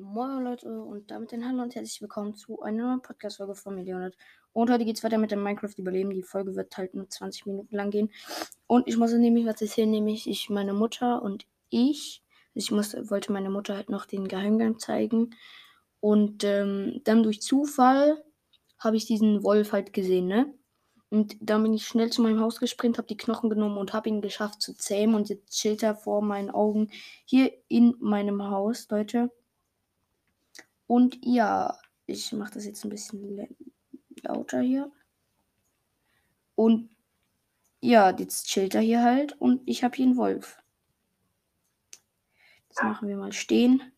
Moin Leute und damit ein Hallo und herzlich willkommen zu einer neuen Podcast-Folge von Millionen. Und heute geht es weiter mit dem Minecraft-Überleben. Die Folge wird halt nur 20 Minuten lang gehen. Und ich muss nämlich was erzählen, nämlich ich, meine Mutter und ich. Ich muss, wollte meine Mutter halt noch den Geheimgang zeigen. Und ähm, dann durch Zufall habe ich diesen Wolf halt gesehen, ne? Und dann bin ich schnell zu meinem Haus gesprintet, habe die Knochen genommen und habe ihn geschafft zu zähmen. Und jetzt chillt er vor meinen Augen hier in meinem Haus, Leute. Und ja, ich mache das jetzt ein bisschen lauter hier. Und ja, jetzt chillt er hier halt und ich habe hier einen Wolf. Jetzt machen wir mal stehen.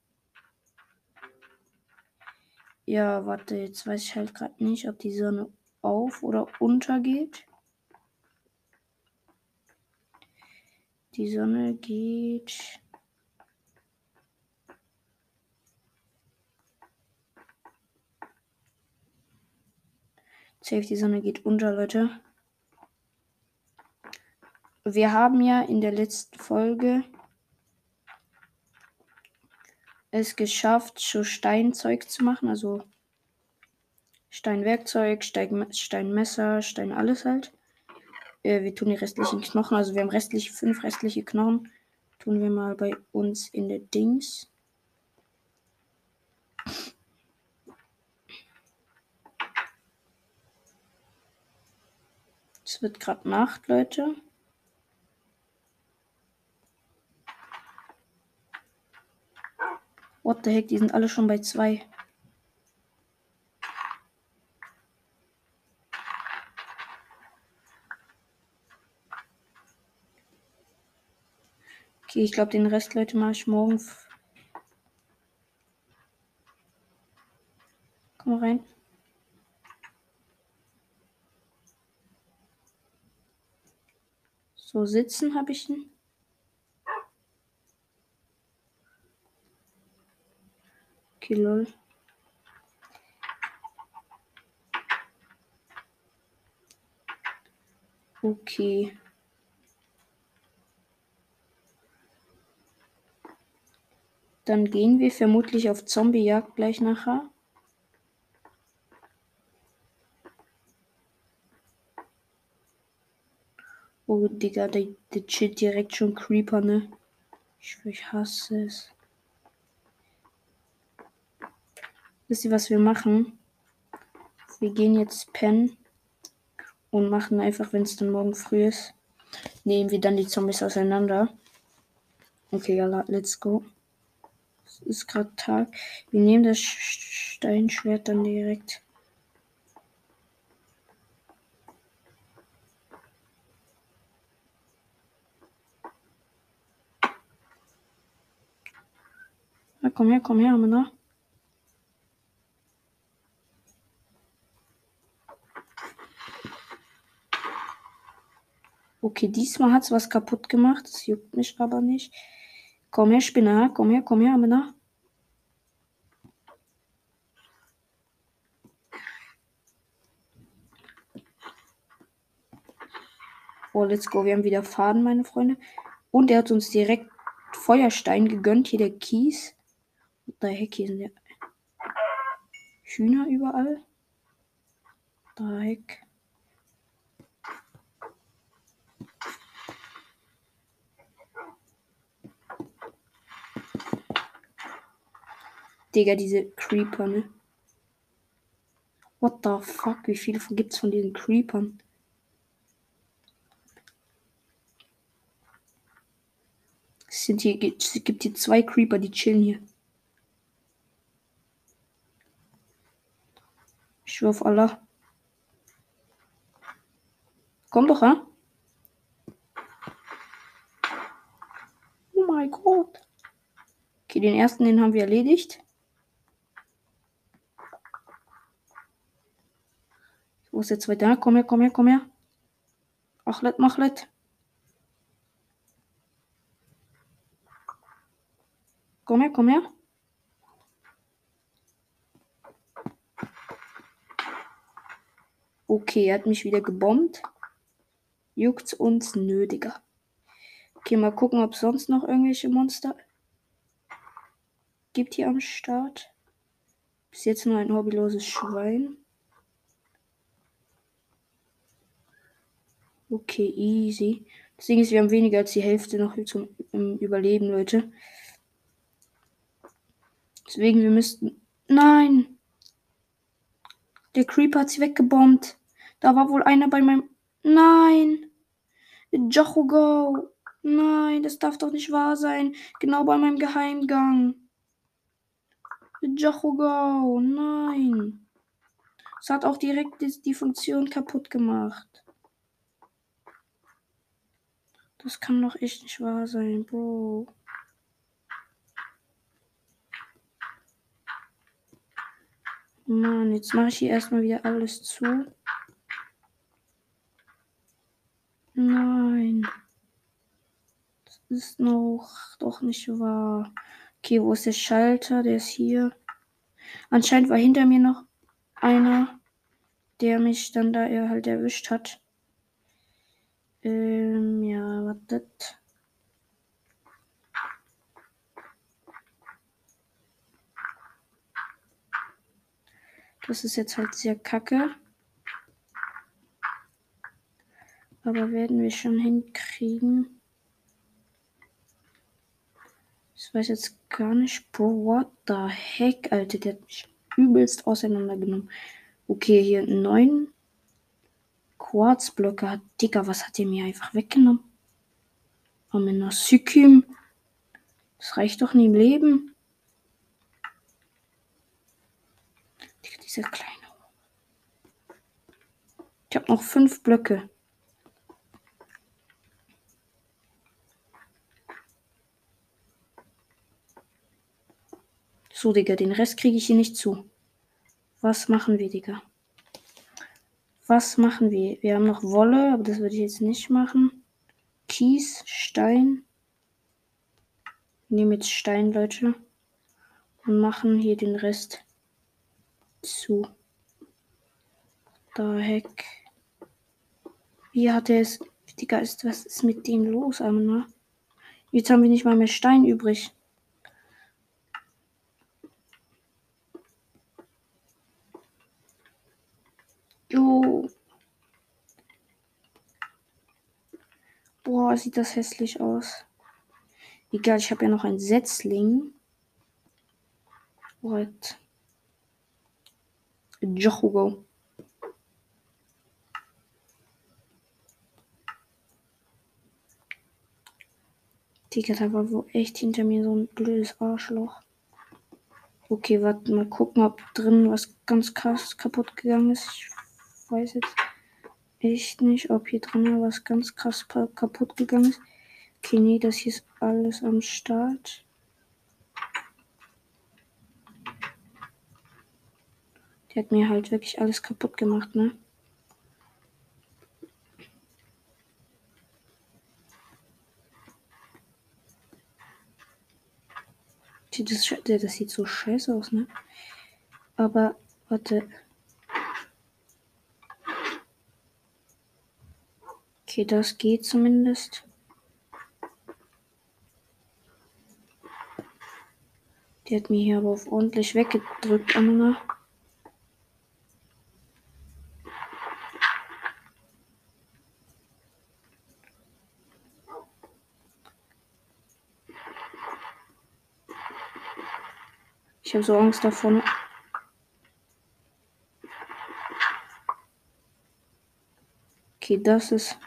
Ja, warte, jetzt weiß ich halt gerade nicht, ob die Sonne auf oder untergeht. Die Sonne geht Safe, die Sonne geht unter, Leute. Wir haben ja in der letzten Folge es geschafft, so Steinzeug zu machen. Also Steinwerkzeug, Stein, Steinmesser, Stein alles halt. Äh, wir tun die restlichen Knochen, also wir haben restliche, fünf restliche Knochen. Tun wir mal bei uns in der Dings. Es wird gerade Nacht, Leute. What the heck, die sind alle schon bei zwei. Okay, ich glaube, den Rest, Leute, mache ich morgen. Komm rein. So, sitzen habe ich ihn. Okay, lol. Okay. Dann gehen wir vermutlich auf Zombiejagd gleich nachher. Digga, der, der chillt direkt schon Creeper, ne? Ich, ich hasse es. Wisst ihr, was wir machen? Wir gehen jetzt pennen und machen einfach, wenn es dann morgen früh ist, nehmen wir dann die Zombies auseinander. Okay, ja, let's go. Es ist gerade Tag. Wir nehmen das Steinschwert dann direkt. Ja, komm her, komm her, Männer. Okay, diesmal hat es was kaputt gemacht. Das juckt mich aber nicht. Komm her, Spinner. Komm her, komm her, Männer. Oh, let's go. Wir haben wieder Faden, meine Freunde. Und er hat uns direkt Feuerstein gegönnt. Hier der Kies. Da Heck, hier sind ja Hühner überall. Dreieck. Digga, diese Creeper, ne? What the fuck? Wie viele gibt's von diesen Creepern? Sind hier, es gibt hier zwei Creeper, die chillen hier. Ich auf Allah. Komm doch, ha? Oh mein Gott. Okay, den ersten, den haben wir erledigt. Wo ist der zweite? Komm her, komm her, komm her. Achlet, machlet. Komm her, komm her. Okay, er hat mich wieder gebombt. Juckt's uns nötiger. Okay, mal gucken, ob sonst noch irgendwelche Monster. gibt hier am Start. Bis jetzt nur ein hobbyloses Schwein. Okay, easy. Das Ding ist, wir haben weniger als die Hälfte noch zum Überleben, Leute. Deswegen, wir müssten. Nein! Der Creeper hat sie weggebombt. Da war wohl einer bei meinem. Nein! Jochugo! Nein, das darf doch nicht wahr sein. Genau bei meinem Geheimgang. Jochugo! Nein! Es hat auch direkt die Funktion kaputt gemacht. Das kann doch echt nicht wahr sein, Bro. Mann, jetzt mache ich hier erstmal wieder alles zu. Nein. Das ist noch doch nicht wahr. Okay, wo ist der Schalter? Der ist hier. Anscheinend war hinter mir noch einer, der mich dann da er halt erwischt hat. Ähm, ja, wartet. Das ist jetzt halt sehr kacke. Aber werden wir schon hinkriegen. Ich weiß jetzt gar nicht. Bro, what the heck, Alter. Der hat mich übelst auseinandergenommen. Okay, hier neun Quarzblöcke. Digga, was hat der mir einfach weggenommen? Amena Sykim. Das reicht doch nie im Leben. Dieser kleine. Ich habe noch fünf Blöcke. So, Digga, den Rest kriege ich hier nicht zu. Was machen wir, Digga? Was machen wir? Wir haben noch Wolle, aber das würde ich jetzt nicht machen. Kies, Stein. Nehmen jetzt Stein, Leute. Und machen hier den Rest zu. Da Heck. Wie hat er es? Digga, ist, was ist mit dem los, Amina? Jetzt haben wir nicht mal mehr Stein übrig. Jo. Boah, sieht das hässlich aus. Egal, ich habe ja noch ein Setzling. What? Jochugo. Digga, da war wohl echt hinter mir so ein blödes Arschloch. Okay, warte mal gucken, ob drin was ganz krass kaputt gegangen ist. Ich weiß jetzt echt nicht, ob hier drin was ganz krass kaputt gegangen ist. Okay, nee, das hier ist alles am Start. Die hat mir halt wirklich alles kaputt gemacht, ne? Das, das sieht so scheiße aus, ne? Aber, warte. Okay, das geht zumindest. Die hat mir hier aber auf ordentlich weggedrückt, Anna. Ich habe so Angst davon. Okay, das ist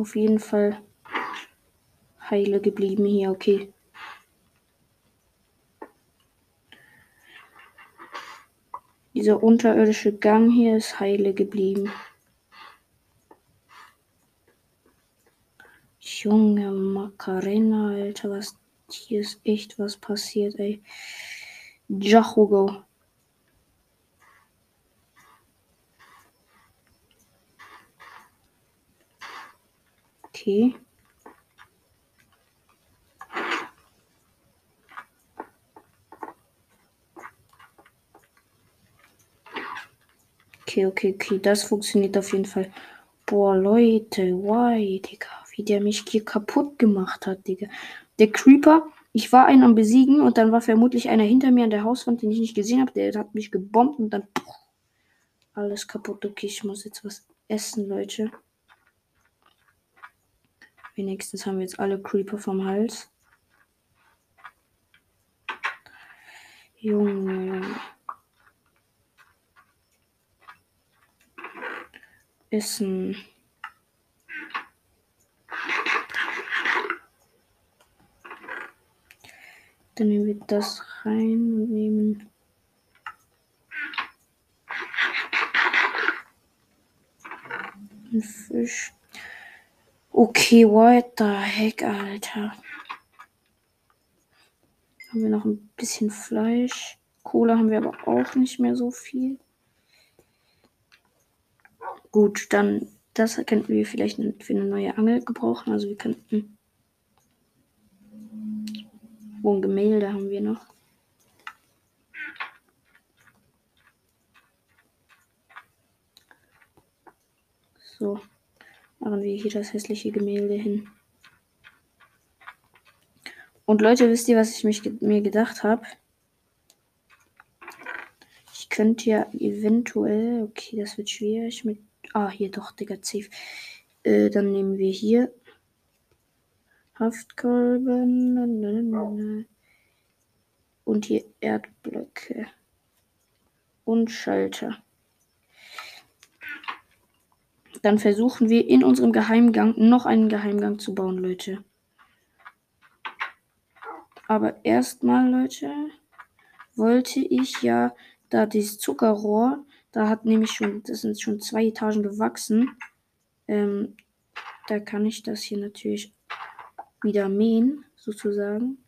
auf jeden Fall heile geblieben hier. Okay. Dieser unterirdische Gang hier ist heile geblieben. Junge Macarena, Alter, was hier ist echt was passiert, ey. Jahugo. Okay. Okay, okay, okay, das funktioniert auf jeden Fall. Boah, Leute, why, Digga, wie der mich hier kaputt gemacht hat, Digga. Der Creeper Ich war einen am Besiegen und dann war vermutlich einer hinter mir an der Hauswand, den ich nicht gesehen habe. Der hat mich gebombt und dann alles kaputt. Okay, ich muss jetzt was essen, Leute. Wenigstens haben wir jetzt alle Creeper vom Hals. Junge. Essen. Dann nehmen wir das rein und nehmen. Ein Fisch. Okay, what the heck, Alter. Haben wir noch ein bisschen Fleisch. Cola haben wir aber auch nicht mehr so viel. Gut, dann das könnten wir vielleicht für eine neue Angel gebrauchen. Also wir könnten Oh, ein Gemälde haben wir noch. So, machen wir hier das hässliche Gemälde hin. Und Leute, wisst ihr, was ich mich, mir gedacht habe? Ich könnte ja eventuell, okay, das wird schwierig mit, ah, hier doch, Digga, safe. Äh, dann nehmen wir hier Haftkolben. Und hier Erdblöcke. Und Schalter. Dann versuchen wir in unserem Geheimgang noch einen Geheimgang zu bauen, Leute. Aber erstmal, Leute, wollte ich ja da dieses Zuckerrohr, da hat nämlich schon, das sind schon zwei Etagen gewachsen. Ähm, da kann ich das hier natürlich wieder mähen, sozusagen.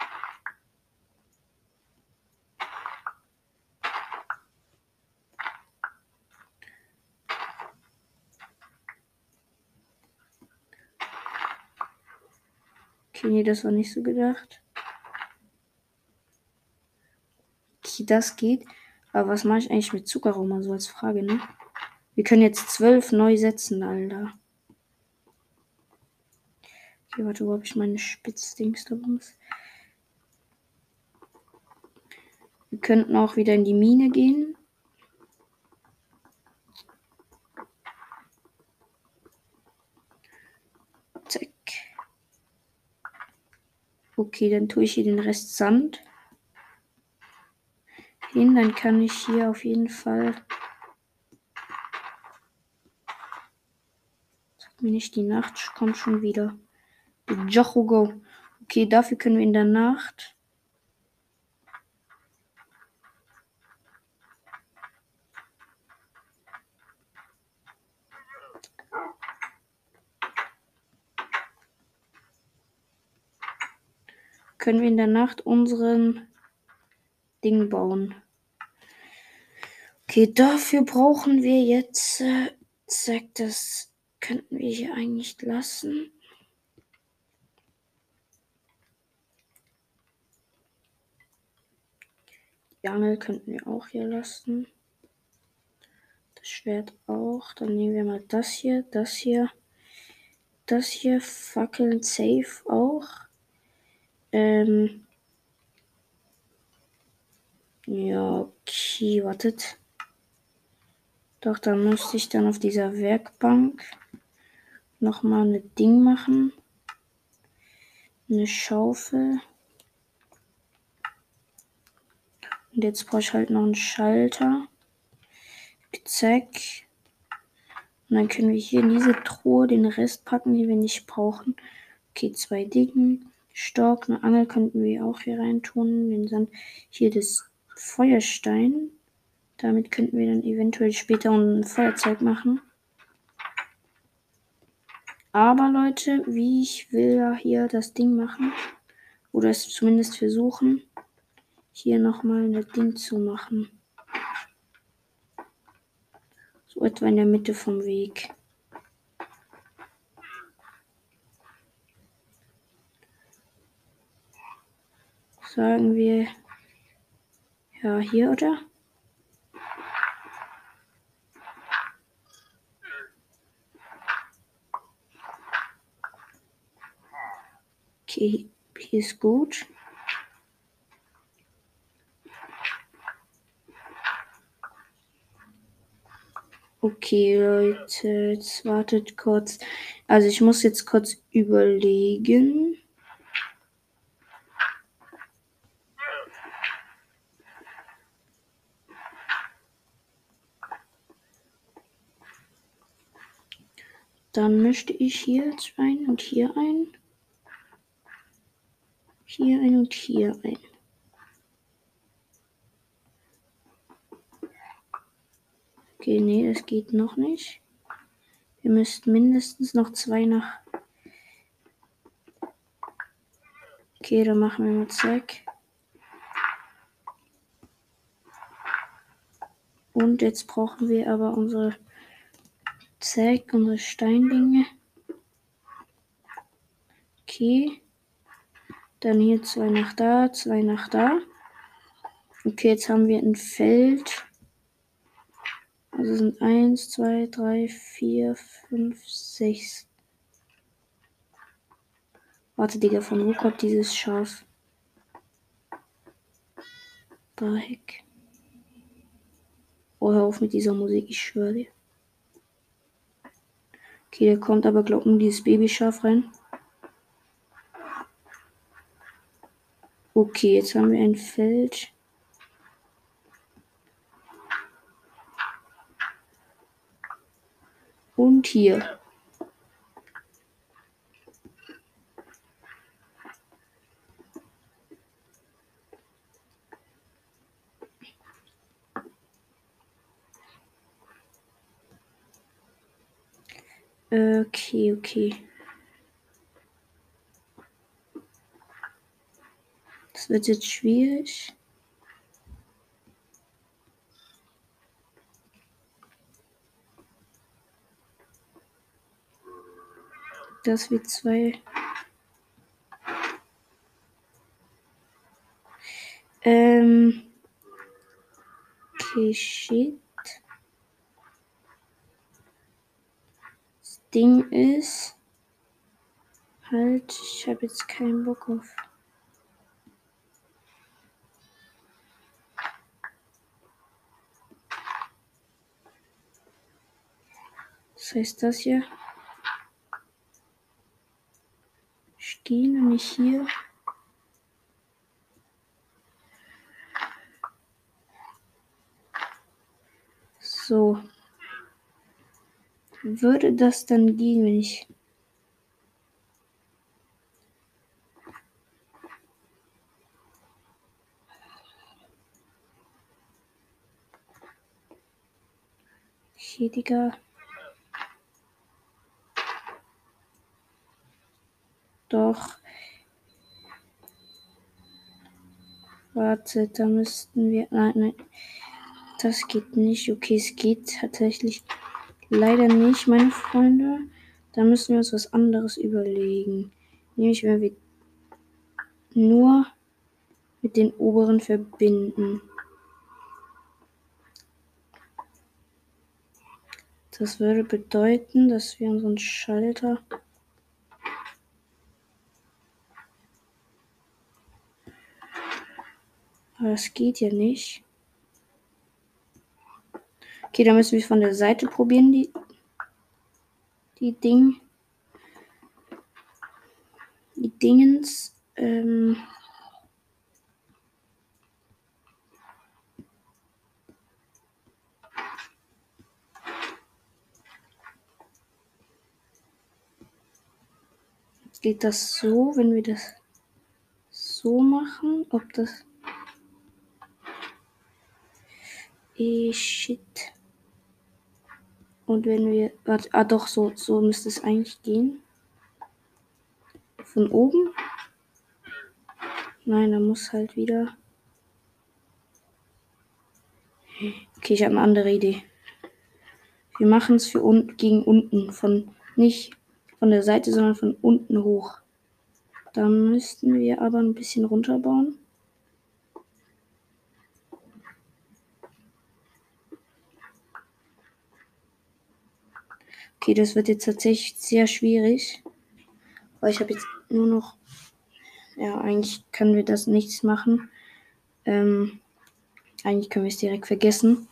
Okay, nee, das war nicht so gedacht. Okay, das geht. Aber was mache ich eigentlich mit Zuckerrohr so als Frage, ne? Wir können jetzt zwölf neu setzen, Alter. Okay, warte, wo habe ich meine Spitzdings da Wir könnten auch wieder in die Mine gehen. Zack. Okay, dann tue ich hier den Rest Sand hin. Dann kann ich hier auf jeden Fall. Sag mir nicht, die Nacht kommt schon wieder. Jochugo. Okay, dafür können wir in der Nacht. Können wir in der Nacht unseren Ding bauen. Okay, dafür brauchen wir jetzt. Äh, zack, das könnten wir hier eigentlich lassen. Die Angel könnten wir auch hier lassen. Das Schwert auch. Dann nehmen wir mal das hier, das hier, das hier. Fackeln safe auch. Ähm. Ja, okay, wartet. Doch, dann müsste ich dann auf dieser Werkbank nochmal ein Ding machen. Eine Schaufel. Und jetzt brauche ich halt noch einen Schalter. Zack. Und dann können wir hier in diese Truhe den Rest packen, die wir nicht brauchen. Okay, zwei Dicken. Stock, eine Angel könnten wir auch hier rein tun. Den Sand. Hier das Feuerstein. Damit könnten wir dann eventuell später ein Feuerzeug machen. Aber Leute, wie ich will ja hier das Ding machen. Oder es zumindest versuchen hier nochmal ein Ding zu machen. So etwa in der Mitte vom Weg. sagen wir ja hier, oder? Okay, hier ist gut. Okay, Leute, jetzt wartet kurz. Also ich muss jetzt kurz überlegen. Dann möchte ich hier jetzt ein und hier ein. Hier ein und hier ein. Okay, nee, das geht noch nicht. Wir müssten mindestens noch zwei nach. Okay, dann machen wir mal zack. Und jetzt brauchen wir aber unsere Zack, unsere Steindinge. Okay. Dann hier zwei nach da, zwei nach da. Okay, jetzt haben wir ein Feld. Also sind 1, 2, 3, 4, 5, 6. Warte, Digga, von wo kommt dieses Schaf? Da heck. Oh, hör auf mit dieser Musik, ich schwöre dir. Okay, da kommt aber, glaub nur dieses Babyschaf rein. Okay, jetzt haben wir ein Feld. Und hier. Okay, okay. Das wird jetzt schwierig. Das wird zwei. Ähm. Okay, shit. Ding ist, halt, ich habe jetzt keinen Bock auf. Was heißt das hier? Ich gehe nämlich hier. So würde das dann gehen, wenn ich Digga. Doch. Warte, da müssten wir. Nein, nein. Das geht nicht. Okay, es geht tatsächlich. Leider nicht, meine Freunde. Da müssen wir uns was anderes überlegen. Nämlich, wenn wir nur mit den oberen verbinden. Das würde bedeuten, dass wir unseren Schalter Aber das geht ja nicht. Okay, dann müssen wir von der Seite probieren, die, die Ding. Die Dingens. Ähm, geht das so, wenn wir das so machen? Ob das. Eh, shit. Und wenn wir. Warte, ah doch, so, so müsste es eigentlich gehen. Von oben. Nein, da muss halt wieder. Okay, ich habe eine andere Idee. Wir machen es für un gegen unten. Von nicht von der Seite, sondern von unten hoch. Da müssten wir aber ein bisschen runterbauen. Okay, das wird jetzt tatsächlich sehr schwierig. Weil ich habe jetzt nur noch. Ja, eigentlich können wir das nichts machen. Ähm, eigentlich können wir es direkt vergessen.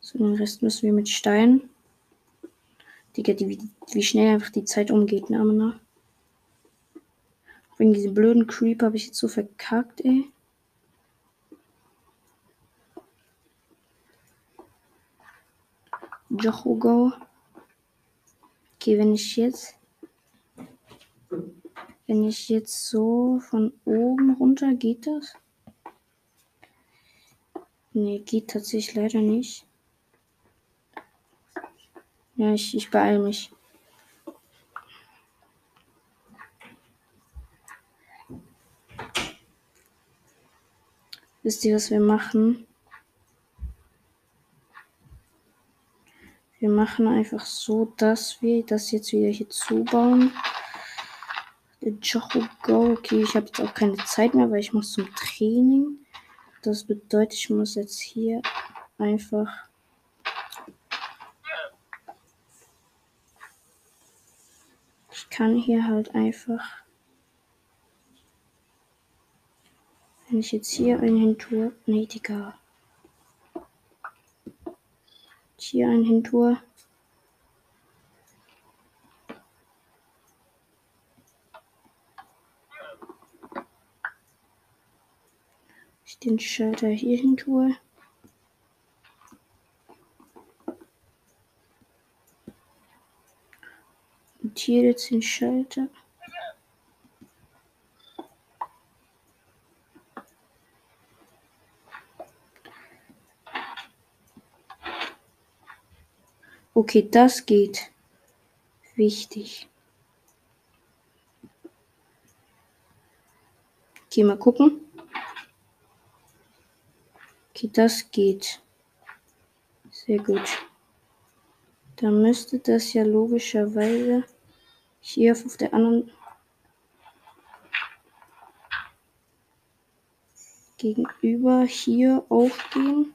So, den Rest müssen wir mit Stein. Digga, die, wie, schnell einfach die Zeit umgeht, ne. Wegen diesem blöden Creep habe ich jetzt so verkackt, ey. Jochogo. Okay, wenn ich jetzt. Wenn ich jetzt so von oben runter, geht das? Nee, geht tatsächlich leider nicht. Ja, ich, ich beeile mich. Wisst ihr, was wir machen? Wir machen einfach so, dass wir das jetzt wieder hier zubauen. Jocho Go. Okay, ich habe jetzt auch keine Zeit mehr, weil ich muss zum Training. Das bedeutet, ich muss jetzt hier einfach ich kann hier halt einfach wenn ich jetzt hier einen hin tue, nee, Digga. Hier einen hin tue. Ich den Schalter hier tue. Und hier jetzt den Schalter. Okay, das geht. Wichtig. Okay, mal gucken. Okay, das geht. Sehr gut. Dann müsste das ja logischerweise hier auf der anderen gegenüber hier aufgehen,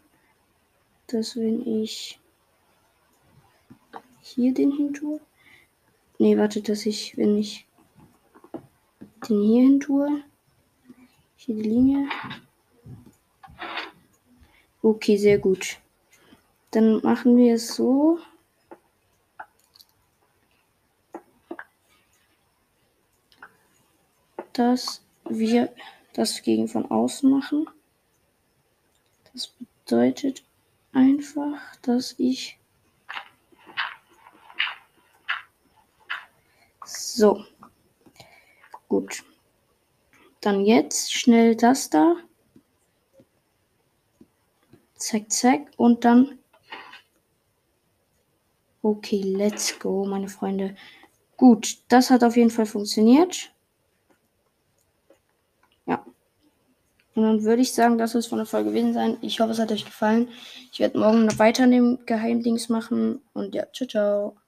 dass wenn ich hier den hin tue. Ne, warte, dass ich, wenn ich den hier hin tue, hier die Linie. Okay, sehr gut. Dann machen wir es so. dass wir das gegen von außen machen. Das bedeutet einfach, dass ich So. Gut. Dann jetzt schnell das da. Zack, zack. Und dann. Okay, let's go, meine Freunde. Gut, das hat auf jeden Fall funktioniert. Ja. Und dann würde ich sagen, das es von der Folge gewesen sein. Ich hoffe, es hat euch gefallen. Ich werde morgen noch weiter an dem Geheimdings machen. Und ja, ciao, ciao.